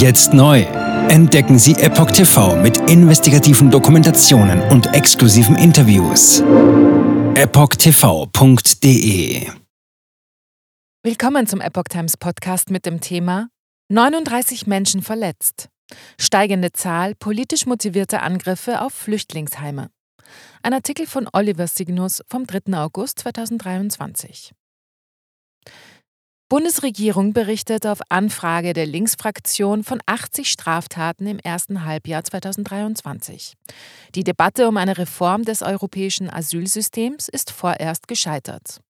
Jetzt neu. Entdecken Sie Epoch TV mit investigativen Dokumentationen und exklusiven Interviews. EpochTV.de Willkommen zum Epoch Times Podcast mit dem Thema 39 Menschen verletzt. Steigende Zahl politisch motivierter Angriffe auf Flüchtlingsheime. Ein Artikel von Oliver Signus vom 3. August 2023. Bundesregierung berichtet auf Anfrage der Linksfraktion von 80 Straftaten im ersten Halbjahr 2023. Die Debatte um eine Reform des europäischen Asylsystems ist vorerst gescheitert.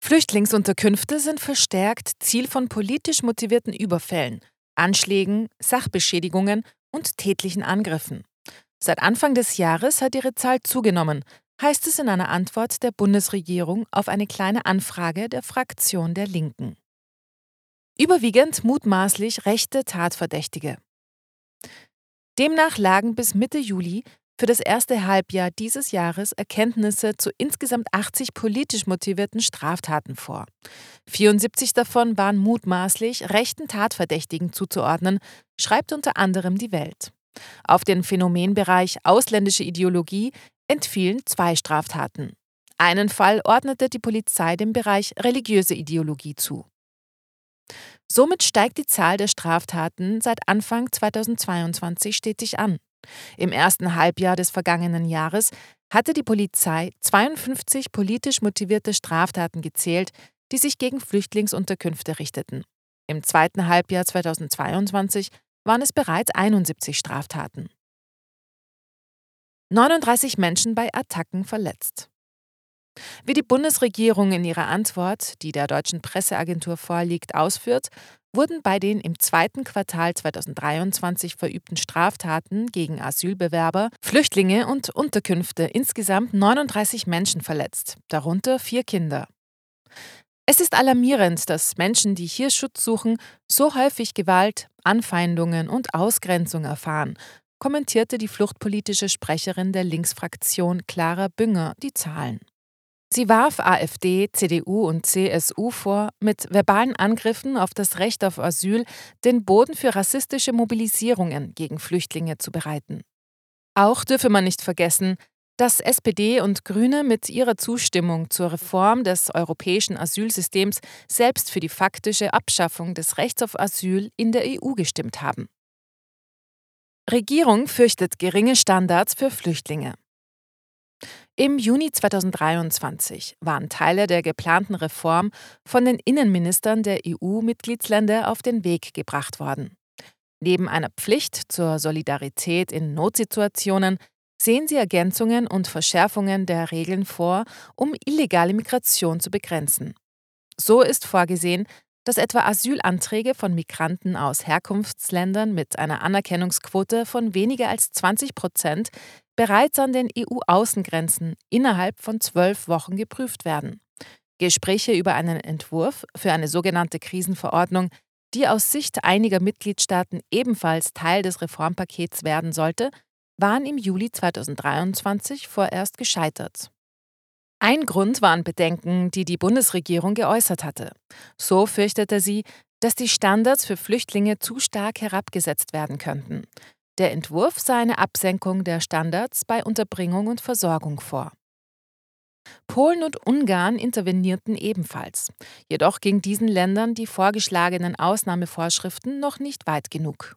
Flüchtlingsunterkünfte sind verstärkt Ziel von politisch motivierten Überfällen, Anschlägen, Sachbeschädigungen und tätlichen Angriffen. Seit Anfang des Jahres hat ihre Zahl zugenommen, heißt es in einer Antwort der Bundesregierung auf eine kleine Anfrage der Fraktion der Linken. Überwiegend mutmaßlich rechte Tatverdächtige. Demnach lagen bis Mitte Juli für das erste Halbjahr dieses Jahres Erkenntnisse zu insgesamt 80 politisch motivierten Straftaten vor. 74 davon waren mutmaßlich rechten Tatverdächtigen zuzuordnen, schreibt unter anderem die Welt. Auf den Phänomenbereich ausländische Ideologie entfielen zwei Straftaten. Einen Fall ordnete die Polizei dem Bereich religiöse Ideologie zu. Somit steigt die Zahl der Straftaten seit Anfang 2022 stetig an. Im ersten Halbjahr des vergangenen Jahres hatte die Polizei 52 politisch motivierte Straftaten gezählt, die sich gegen Flüchtlingsunterkünfte richteten. Im zweiten Halbjahr 2022 waren es bereits 71 Straftaten. 39 Menschen bei Attacken verletzt. Wie die Bundesregierung in ihrer Antwort, die der deutschen Presseagentur vorliegt, ausführt, wurden bei den im zweiten Quartal 2023 verübten Straftaten gegen Asylbewerber, Flüchtlinge und Unterkünfte insgesamt 39 Menschen verletzt, darunter vier Kinder. Es ist alarmierend, dass Menschen, die hier Schutz suchen, so häufig Gewalt, Anfeindungen und Ausgrenzung erfahren, kommentierte die fluchtpolitische Sprecherin der Linksfraktion Clara Bünger die Zahlen. Sie warf AfD, CDU und CSU vor, mit verbalen Angriffen auf das Recht auf Asyl den Boden für rassistische Mobilisierungen gegen Flüchtlinge zu bereiten. Auch dürfe man nicht vergessen, dass SPD und Grüne mit ihrer Zustimmung zur Reform des europäischen Asylsystems selbst für die faktische Abschaffung des Rechts auf Asyl in der EU gestimmt haben. Regierung fürchtet geringe Standards für Flüchtlinge. Im Juni 2023 waren Teile der geplanten Reform von den Innenministern der EU-Mitgliedsländer auf den Weg gebracht worden. Neben einer Pflicht zur Solidarität in Notsituationen sehen sie Ergänzungen und Verschärfungen der Regeln vor, um illegale Migration zu begrenzen. So ist vorgesehen, dass etwa Asylanträge von Migranten aus Herkunftsländern mit einer Anerkennungsquote von weniger als 20 Prozent bereits an den EU-Außengrenzen innerhalb von zwölf Wochen geprüft werden. Gespräche über einen Entwurf für eine sogenannte Krisenverordnung, die aus Sicht einiger Mitgliedstaaten ebenfalls Teil des Reformpakets werden sollte, waren im Juli 2023 vorerst gescheitert. Ein Grund waren Bedenken, die die Bundesregierung geäußert hatte. So fürchtete sie, dass die Standards für Flüchtlinge zu stark herabgesetzt werden könnten. Der Entwurf sah eine Absenkung der Standards bei Unterbringung und Versorgung vor. Polen und Ungarn intervenierten ebenfalls. Jedoch ging diesen Ländern die vorgeschlagenen Ausnahmevorschriften noch nicht weit genug.